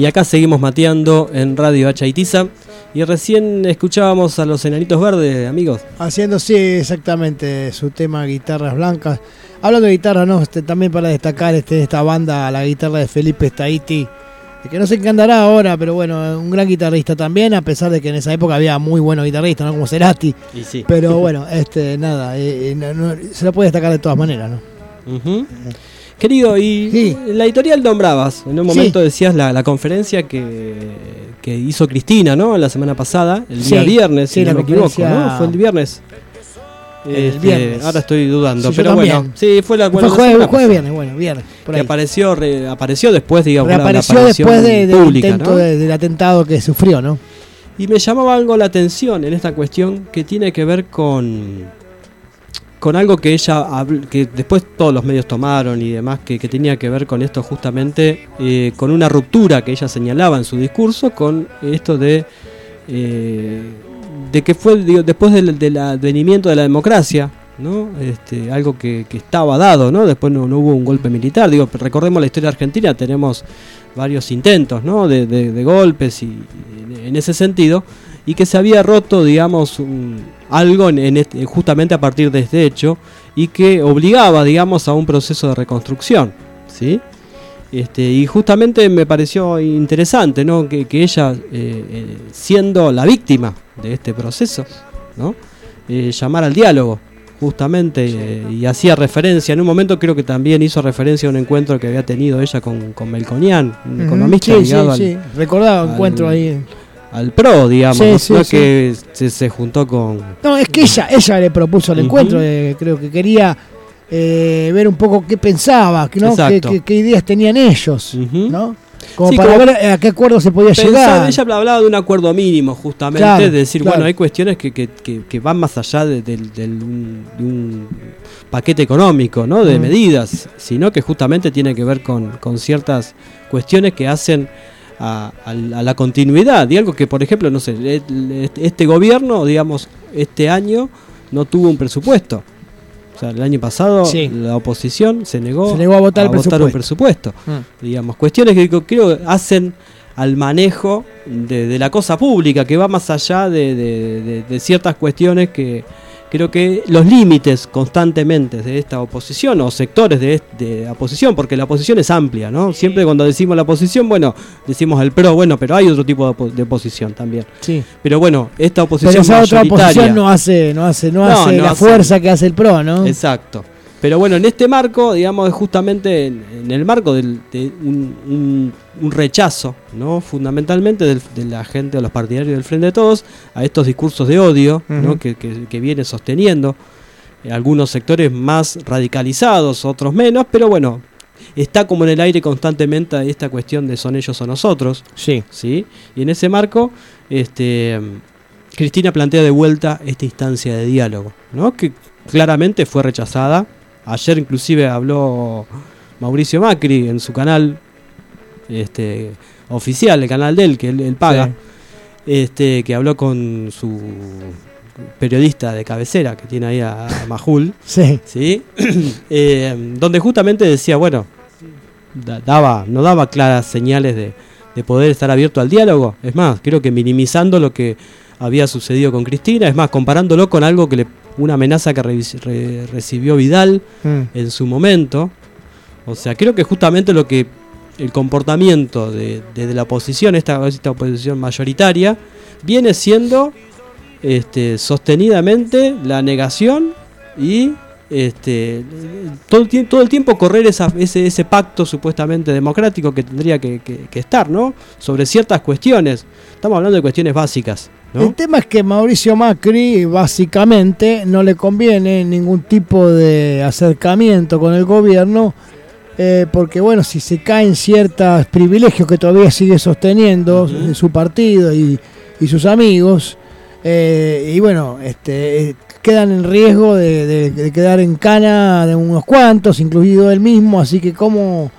Y acá seguimos mateando en Radio Hacha y Tiza. Y recién escuchábamos a los enanitos verdes, amigos. Haciendo, sí, exactamente, su tema Guitarras Blancas. Hablando de guitarra, ¿no? Este, también para destacar este, esta banda, la guitarra de Felipe Staiti, que no sé qué andará ahora, pero bueno, un gran guitarrista también, a pesar de que en esa época había muy buenos guitarristas, ¿no? Como Cerati. Y sí. Pero bueno, este, nada, eh, eh, no- no- se lo puede destacar de todas maneras, ¿no? Querido, y Sí. la editorial nombrabas, en un Sí. momento decías la, la conferencia que, que hizo Cristina, ¿no? La semana pasada, el día Sí, viernes, sí, si la no me equivoco, ¿no? Fue el viernes. El Este, viernes. Ahora estoy dudando, Sí, pero bueno, sí, fue la bueno, Fue la jueves, jueves, viernes, bueno, viernes. Por que apareció, re- apareció después, digamos, la- la Reapareció aparición después de- del pública, intento ¿no? de- del atentado que sufrió, ¿no? Y me llamaba algo la atención en esta cuestión que tiene que ver con con algo que ella que después todos los medios tomaron y demás que, tenía que ver con esto justamente eh, con una ruptura que ella señalaba en su discurso con esto de eh, de que fue digo, después del, advenimiento de la democracia ¿no? Este, algo que, estaba dado, ¿no? Después no, no hubo un golpe militar. Digo, recordemos la historia argentina, tenemos varios intentos, ¿no? De, de- de golpes y en ese sentido, y que se había roto, digamos, un- algo en, este- justamente a partir de este hecho y que obligaba, digamos, a un proceso de reconstrucción, ¿sí? Este, y justamente me pareció interesante, ¿no? Que, que ella, eh, eh, siendo la víctima de este proceso, ¿no? Eh, llamar al diálogo, justamente, eh, y hacía referencia, en un momento creo que también hizo referencia a un encuentro que había tenido ella con, con Melconian, un economista sí, ligado sí, al, sí. Recordaba al- encuentro ahí. Al PRO, digamos, Sí, ¿no? sí, No es sí. que se, se juntó con... No, es que ella, ella le propuso el encuentro, eh, creo que quería eh, ver un poco qué pensaba, ¿no? qué, qué- qué ideas tenían ellos. ¿no? Como Sí, para como- ver a qué acuerdo se podía llegar. ella hablaba de un acuerdo mínimo, justamente, Claro, de decir, claro. bueno, hay cuestiones que, que- que- que van más allá de, un, de un paquete económico, ¿no? De medidas, sino que justamente tiene que ver con, con ciertas cuestiones que hacen a, a la a continuidad, de algo que, por ejemplo, no sé, el- este gobierno, digamos, este año no tuvo un presupuesto. O sea, el año pasado Sí. la oposición se negó, Se negó a votar el un presupuesto Mm. digamos, cuestiones que creo que hacen al manejo de, de la cosa pública, que va más allá de, de- de- de ciertas cuestiones que creo que los límites constantemente de esta oposición o sectores de, de la oposición, porque la oposición es amplia, ¿no? Siempre cuando decimos la oposición, bueno, decimos el PRO, bueno, pero hay otro tipo de, opo- de oposición también. Sí. Pero bueno, esta Pero oposición esa otra oposición no hace, no hace, no, No, hace no la hace- fuerza que hace el PRO, ¿no? Exacto. Pero bueno, en este marco, digamos, es justamente en, en el marco del- de un, un- un rechazo, ¿no? Fundamentalmente del- de la gente, de los partidarios del Frente de Todos, a estos discursos de odio, ¿no? Que, que- que viene sosteniendo algunos sectores más radicalizados, otros menos, pero bueno, está como en el aire constantemente esta cuestión de son ellos o nosotros, Sí. ¿sí? Y en ese marco, este, Cristina plantea de vuelta esta instancia de diálogo, ¿no? Que claramente fue rechazada. Ayer inclusive habló Mauricio Macri en su canal este, oficial, el canal de él, que él, él paga, Sí. este, que habló con su periodista de cabecera que tiene ahí a, a Majul. Sí. ¿sí? Eh, donde justamente decía, bueno, da- daba, no daba claras señales de, de poder estar abierto al diálogo. Es más, creo que minimizando lo que había sucedido con Cristina, es más, comparándolo con algo que le, una amenaza que re- recibió Vidal Mm. en su momento. O sea, creo que justamente lo que el comportamiento de, de- de la oposición, esta, esta oposición mayoritaria, viene siendo este, sostenidamente la negación y este, todo, todo el tiempo correr esa- ese, ese pacto supuestamente democrático que tendría que, que- que estar, ¿no? Sobre ciertas cuestiones. Estamos hablando de cuestiones básicas, El tema es que Mauricio Macri básicamente no le conviene ningún tipo de acercamiento con el gobierno eh, porque bueno, si se caen ciertos privilegios que todavía sigue sosteniendo su partido y, y sus amigos, eh, y bueno, este, eh, quedan en riesgo de, de- de quedar en cana de unos cuantos, incluido él mismo, así que cómo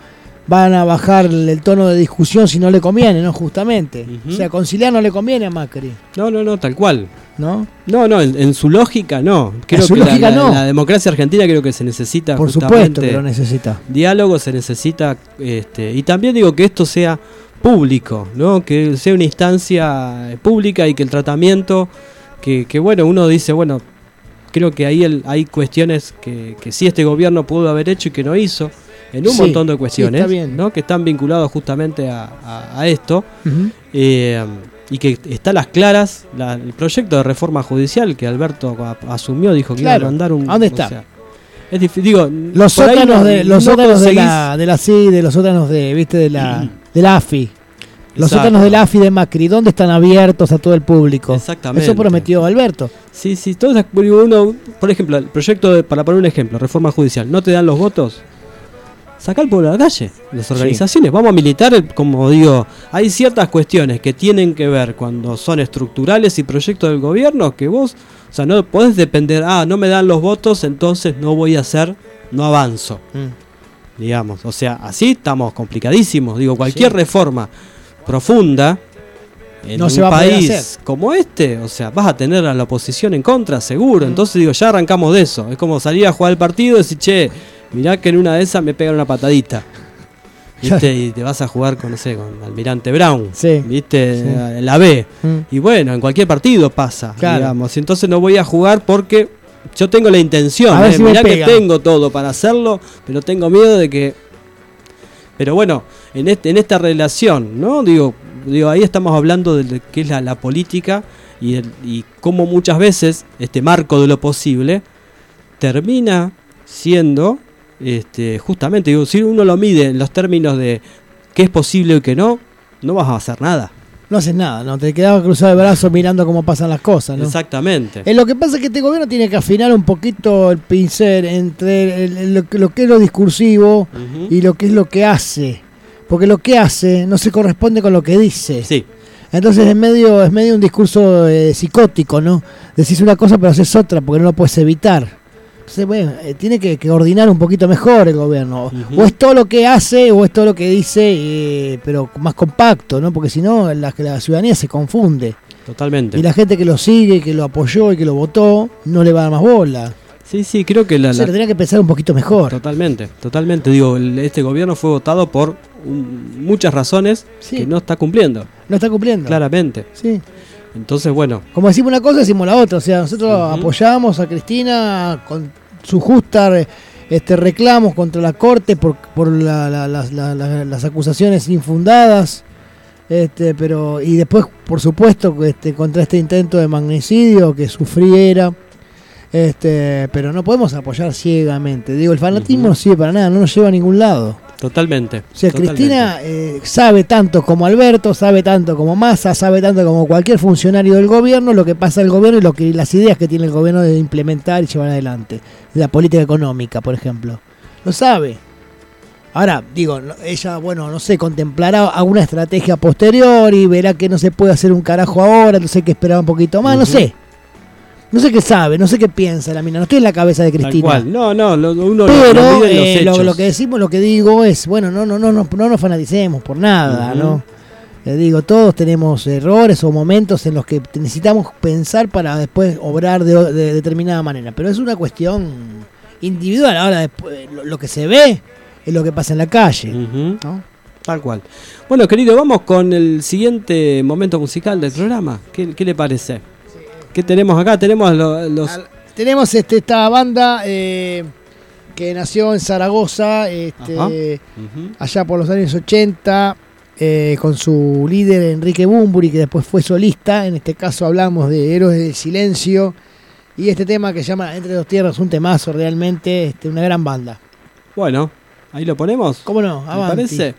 van a bajar el tono de discusión si no le conviene, ¿no? Justamente. O sea, conciliar no le conviene a Macri. No, no, no, tal cual. ¿no? No, no, en, en su lógica no. Creo su que lógica la, no. la democracia argentina creo que se necesita Por supuesto que lo necesita. diálogo, se necesita este y también digo que esto sea público, ¿no? Que sea una instancia pública y que el tratamiento que, que bueno, uno dice, bueno, creo que ahí el- hay cuestiones que, que sí este gobierno pudo haber hecho y que no hizo en un Sí, montón de cuestiones. ¿no? Que están vinculados justamente a, a- a esto. Eh, y que está a las claras la- el proyecto de reforma judicial que Alberto asumió, dijo que iba Claro. a mandar un. ¿A dónde está? Es digo, Los sótanos, no- de, los no sótanos de, la, de la CI, de los sótanos de, viste, de la, de la AFI. Los Exacto. sótanos de la AFI de Macri, ¿dónde están abiertos a todo el público? Exactamente. Eso prometió Alberto. Sí, sí, digo, uno, por ejemplo, el proyecto, de- para poner un ejemplo, reforma judicial, ¿no te dan los votos? Saca al pueblo a la calle, las organizaciones, vamos a militar, el- como digo, hay ciertas cuestiones que tienen que ver cuando son estructurales y proyectos del gobierno que vos, o sea, no podés depender, ah, no me dan los votos, entonces no voy a hacer, no avanzo, digamos, o sea, así estamos complicadísimos, digo, cualquier Sí. reforma profunda en No un se va país como este, o sea, vas a tener a la oposición en contra, seguro. Entonces digo, ya arrancamos de eso. Es como salir a jugar el partido y decir, che, mirá que en una de esas me pegan una patadita. ¿Viste? Y te vas a jugar con, no sé, con Almirante Brown. Sí. ¿Viste? Sí. La B. Mm. Y bueno, en cualquier partido pasa, Claro. digamos. Y entonces no voy a jugar porque yo tengo la intención. ¿eh? si Mirá que tengo todo para hacerlo, pero tengo miedo de que. Pero bueno, en este, en esta relación, ¿no? Digo, digo, ahí estamos hablando de que es la, la política y, el- y cómo muchas veces este marco de lo posible termina siendo este, justamente, digo, si uno lo mide en los términos de qué es posible y qué no, no vas a hacer nada. No haces nada, ¿no? Te quedabas cruzado de brazos mirando cómo pasan las cosas, ¿no? Exactamente. Eh, lo que pasa es que este gobierno tiene que afinar un poquito el pincel entre el- el- lo, que- lo que es lo discursivo y lo que es lo que hace. Porque lo que hace no se corresponde con lo que dice. Sí, Entonces es medio, es medio un discurso eh, psicótico, ¿no? Decís una cosa pero haces otra porque no lo puedes evitar. Entonces, bueno, eh, tiene que, que coordinar un poquito mejor el gobierno. O es todo lo que hace o es todo lo que dice, eh, pero más compacto, ¿no? Porque si no, la, la ciudadanía se confunde. totalmente. Y la gente que lo sigue, que lo apoyó y que lo votó, no le va a dar más bola. Sí, sí, creo que la, Se la- tenía que pensar un poquito mejor. Totalmente, totalmente. Digo, este gobierno fue votado por un- muchas razones Sí. que no está cumpliendo, No está cumpliendo. claramente. Sí. Entonces, bueno, Como decimos una cosa, decimos la otra. O sea, nosotros apoyamos a Cristina con su justa re- este, reclamos contra la Corte por, por la- la- las- la- la- las acusaciones infundadas. Este, pero y después, por supuesto, este, contra este intento de magnicidio que sufriera. Este, pero no podemos apoyar ciegamente. Digo, el fanatismo Ujú. no sirve para nada, no nos lleva a ningún lado. Totalmente. O sea, totalmente. Cristina eh, sabe tanto como Alberto, sabe tanto como Massa, sabe tanto como cualquier funcionario del gobierno lo que pasa el gobierno y lo que las ideas que tiene el gobierno de implementar y llevar adelante. La política económica, por ejemplo. Lo sabe. Ahora, digo, no- ella, bueno, no sé, contemplará alguna estrategia posterior y verá que no se puede hacer un carajo ahora, entonces hay que esperar un poquito más, no sé. No sé qué sabe, no sé qué piensa la mina, no estoy en la cabeza de Cristina. cual. No, no, lo- uno Pero lo en los eh, lo, lo que decimos, lo que digo es, bueno, no, no, no, no, no nos fanaticemos por nada. ¿no? Eh, digo, todos tenemos errores o momentos en los que necesitamos pensar para después obrar de, de determinada manera. Pero es una cuestión individual. Ahora, después, lo, lo que se ve es lo que pasa en la calle. Ujú, ¿no? Tal cual. Bueno, querido, vamos con el siguiente momento musical del programa. ¿Qué, qué le parece? ¿Qué tenemos acá? Tenemos lo- los... Tenemos este, esta banda eh, que nació en Zaragoza, este, allá por los años 80, eh, con su líder Enrique Bumburi, que después fue solista. En este caso hablamos de Héroes del Silencio. Y este tema que se llama Entre dos Tierras, un temazo realmente, este, una gran banda. Bueno, ahí lo ponemos. ¿Cómo no? ¿Me Avanti. parece?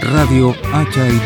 Radio Hacha. En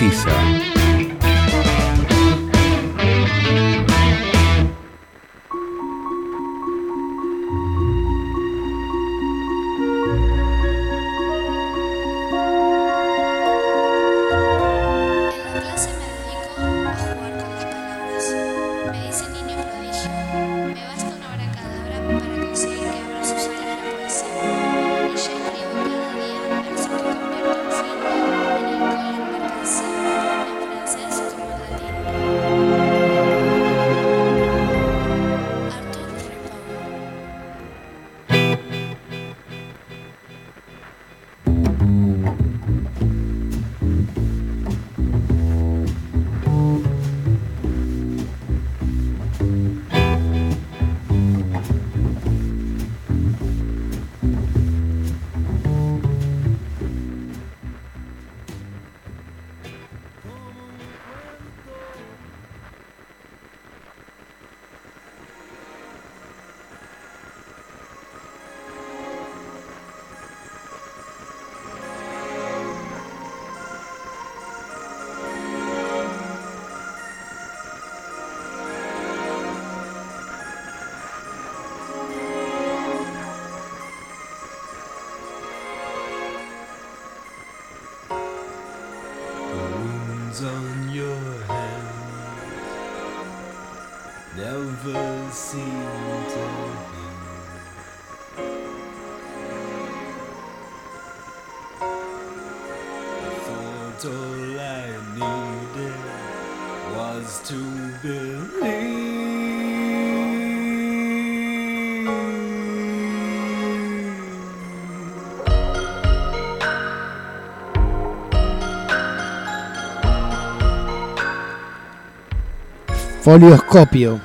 Folioscopio.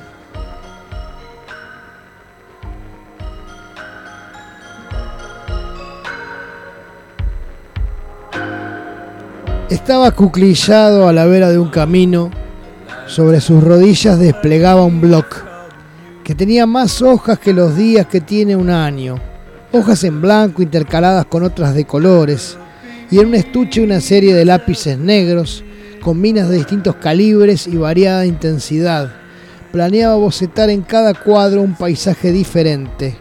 Estaba cuclillado a la vera de un camino. Sobre sus rodillas desplegaba un bloc que tenía más hojas que los días que tiene un año. Hojas en blanco intercaladas con otras de colores. Y en un estuche una serie de lápices negros con minas de distintos calibres y variada intensidad. Planeaba bocetar en cada cuadro un paisaje diferente,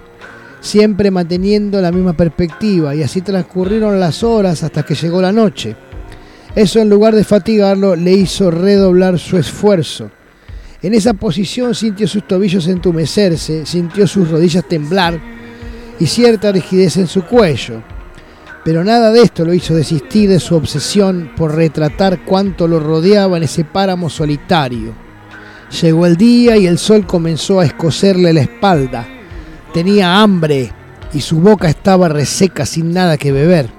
siempre manteniendo la misma perspectiva, y así transcurrieron las horas hasta que llegó la noche. Eso en lugar de fatigarlo le hizo redoblar su esfuerzo. En esa posición sintió sus tobillos entumecerse, sintió sus rodillas temblar y cierta rigidez en su cuello. Pero nada de esto lo hizo desistir de su obsesión por retratar cuánto lo rodeaba en ese páramo solitario. Llegó el día y el sol comenzó a escocerle la espalda. Tenía hambre y su boca estaba reseca sin nada que beber.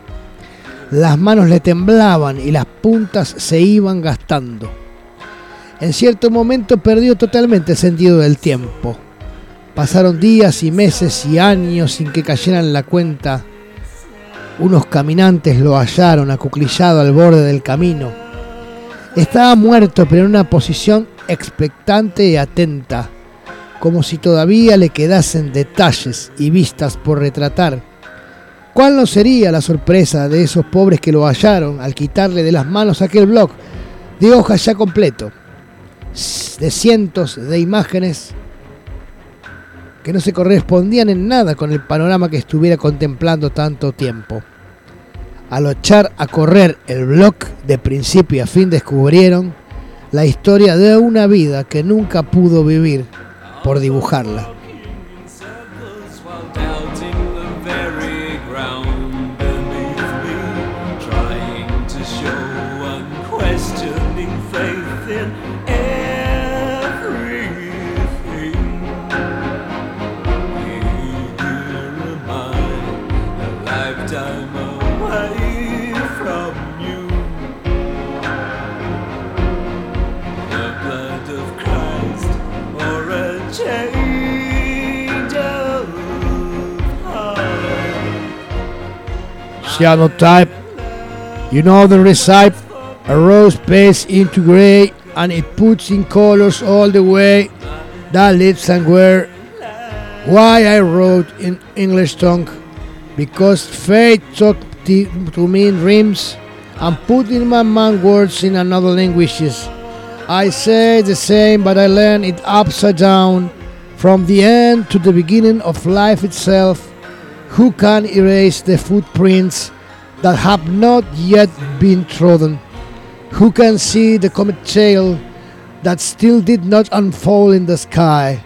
Las manos le temblaban y las puntas se iban gastando. En cierto momento perdió totalmente el sentido del tiempo. Pasaron días y meses y años sin que cayeran la cuenta unos caminantes lo hallaron acuclillado al borde del camino. Estaba muerto, pero en una posición expectante y atenta, como si todavía le quedasen detalles y vistas por retratar. ¿Cuál no sería la sorpresa de esos pobres que lo hallaron al quitarle de las manos aquel bloc de hojas ya completo, de cientos de imágenes que no se correspondían en nada con el panorama que estuviera contemplando tanto tiempo. Al echar a correr el blog de principio a fin descubrieron la historia de una vida que nunca pudo vivir por dibujarla. Cyanotype. You know the recipe. A rose paste into gray and it puts in colors all the way that leads somewhere. Why I wrote in English tongue? Because fate took to me in dreams and put in my mind words in another languages. I say the same, but I learn it upside down from the end to the beginning of life itself. Who can erase the footprints that have not yet been trodden? Who can see the comet tail that still did not unfold in the sky?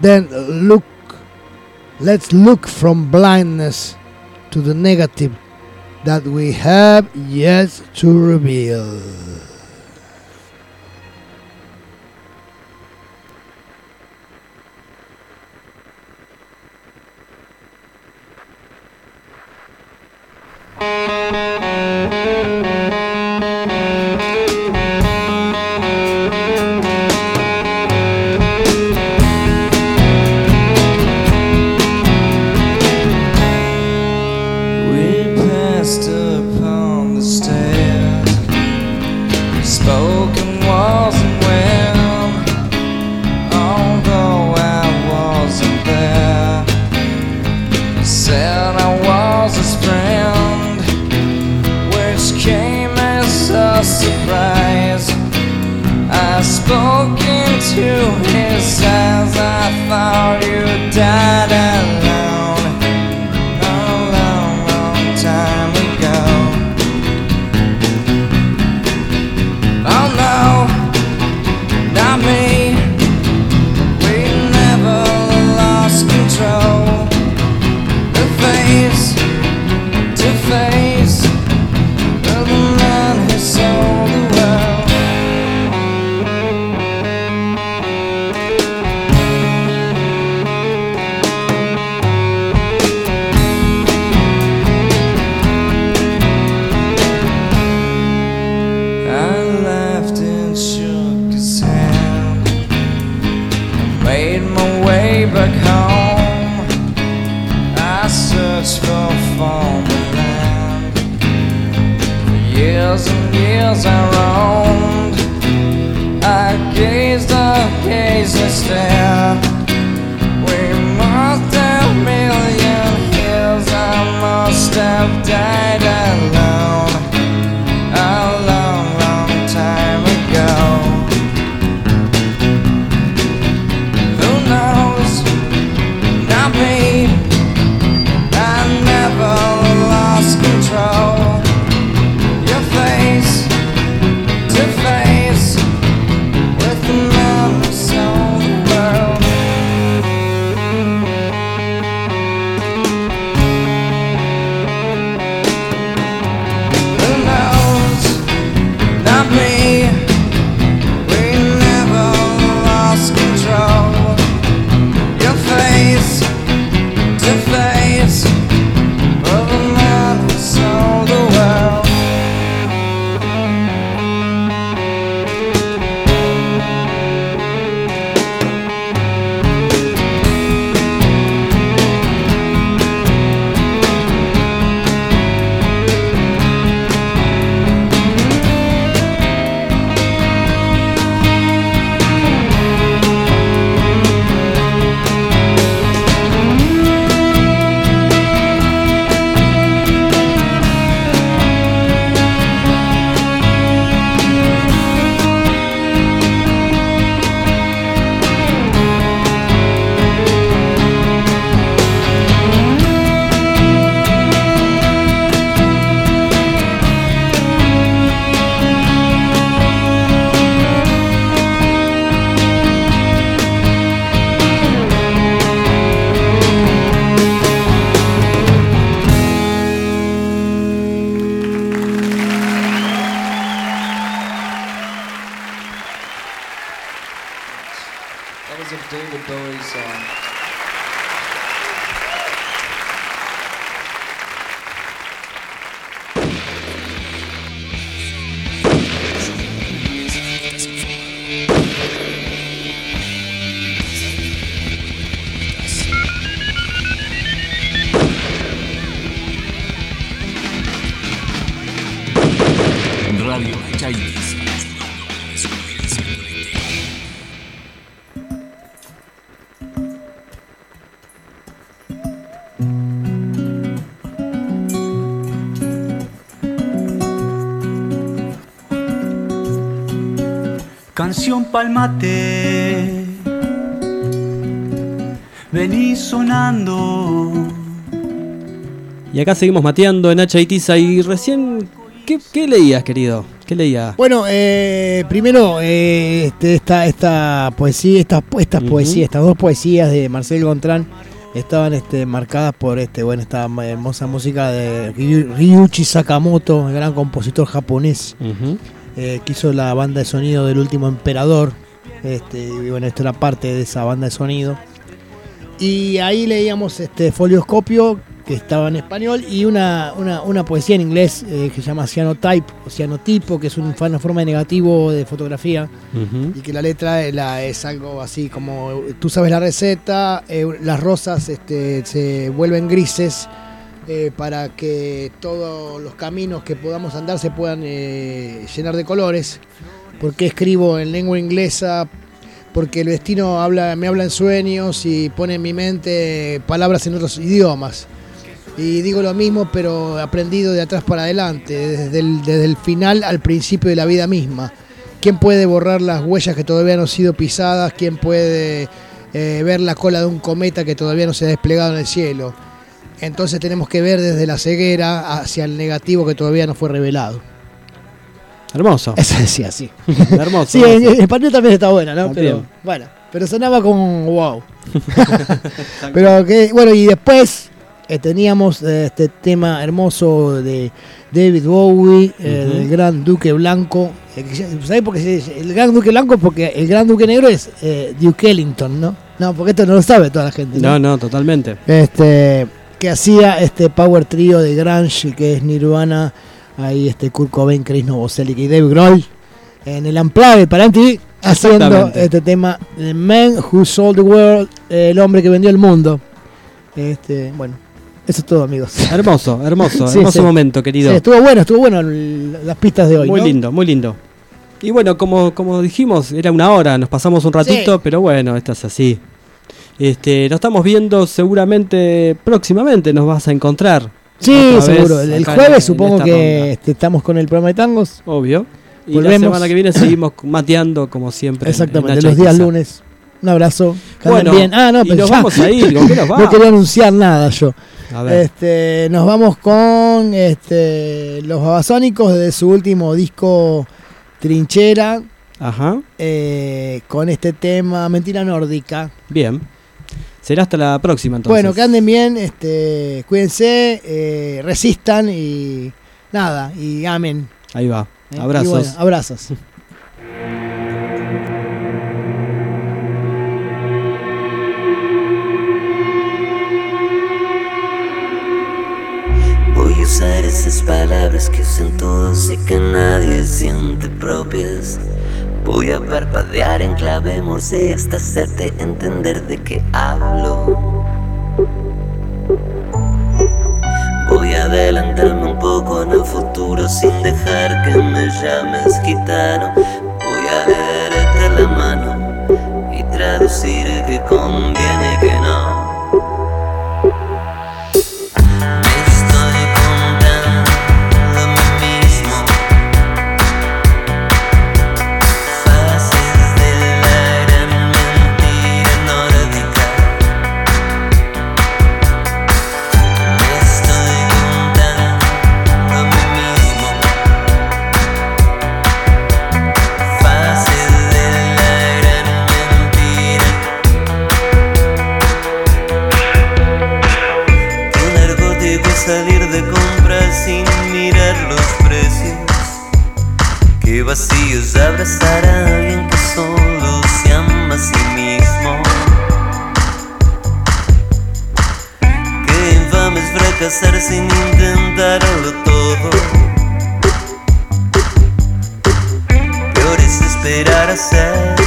Then look, let's look from blindness to the negative that we have yet to reveal. Canción palmate, vení sonando. Y acá seguimos mateando en Hacha y Tiza. Y recién, ¿qué, qué leías, querido? ¿Qué leías? Bueno, eh, primero, eh, este, esta, esta poesía, estas, estas Ujú. poesías, estas dos poesías de Marcel Gontrán estaban este, marcadas por este, bueno, esta hermosa música de Ryu- Ryuichi Sakamoto, el gran compositor japonés, Ujú. Eh, que hizo la banda de sonido del último emperador. Este, y bueno, esto era parte de esa banda de sonido. Y ahí leíamos este folioscopio, que estaba en español, y una, una, una poesía en inglés eh, que se llama Cyanotype, o cianotipo, que es un- una forma de negativo de fotografía, Ujú. y que la letra es, la- es algo así como, tú sabes la receta, eh, las rosas este, se vuelven grises, eh, para que todos los caminos que podamos andar se puedan eh, llenar de colores. Porque escribo en lengua inglesa, porque el destino habla, me habla en sueños y pone en mi mente palabras en otros idiomas. Y digo lo mismo, pero aprendido de atrás para adelante, desde el, final al principio de la vida misma. ¿Quién puede borrar las huellas que todavía no han sido pisadas? ¿Quién puede eh, ver la cola de un cometa que todavía no se ha desplegado en el cielo? Entonces tenemos que ver desde la ceguera hacia el negativo que todavía no fue revelado. Hermoso. Eso decía así. Hermoso. Sí, en, hermoso. en español también está buena, ¿no? Pero, bueno, pero sonaba como wow. pero que, bueno, y después eh, teníamos eh, este tema hermoso de David Bowie, eh, Ujú. del Gran Duque Blanco. Eh, ¿Sabés por qué el Gran Duque Blanco? Porque el Gran Duque Negro es Duke Ellington, ¿no? No, porque esto no lo sabe toda la gente. No, no, totalmente. Este, que hacía este power trío de grunge que es Nirvana, ahí este Kurt Cobain, Chris Novoselic y Dave Grohl en el Amplave para MTV haciendo este tema The Man Who Sold the World, el hombre que vendió el mundo. Este, bueno, Eso es todo, amigos. Hermoso, hermoso, Sí, hermoso sí. momento, querido. Sí, estuvo bueno, estuvo bueno las pistas de hoy. muy ¿no? lindo, muy lindo. Y bueno, como, como dijimos, era una hora, nos pasamos un ratito, pero bueno, esto es así. Este, nos estamos viendo seguramente próximamente, nos vas a encontrar. Sí, vez seguro. El, en- jueves en supongo que este, estamos con el programa de tangos. Obvio. Y Volvemos. la semana que viene seguimos mateando como siempre. en- en Exactamente, Nacha los días lunes. Un abrazo. Bueno, bien. Ah, no, pero nos ya. vamos a ir, ¿con qué nos no quería anunciar nada yo. A ver. Este, nos vamos con este, los babasónicos de su último disco Trinchera. Ajá. eh, con este tema Mentira Nórdica. Bien. Será hasta la próxima entonces. Bueno, que anden bien, este, cuídense, eh, resistan y nada, y amen. Ahí va. ¿eh? Y Abrazos. bueno, abrazos. Voy a usar esas palabras que usan todos y que nadie siente propias. Voy a parpadear en clave morse hasta hacerte entender de qué hablo. Voy a adelantarme un poco en el futuro sin dejar que me llames gitano. Voy a leerte la mano y traducir que conviene que no. Qué vacío es abrazar a alguien que solo se ama a sí mismo. Qué infame es fracasar sin intentarlo todo. Peor es esperar a ser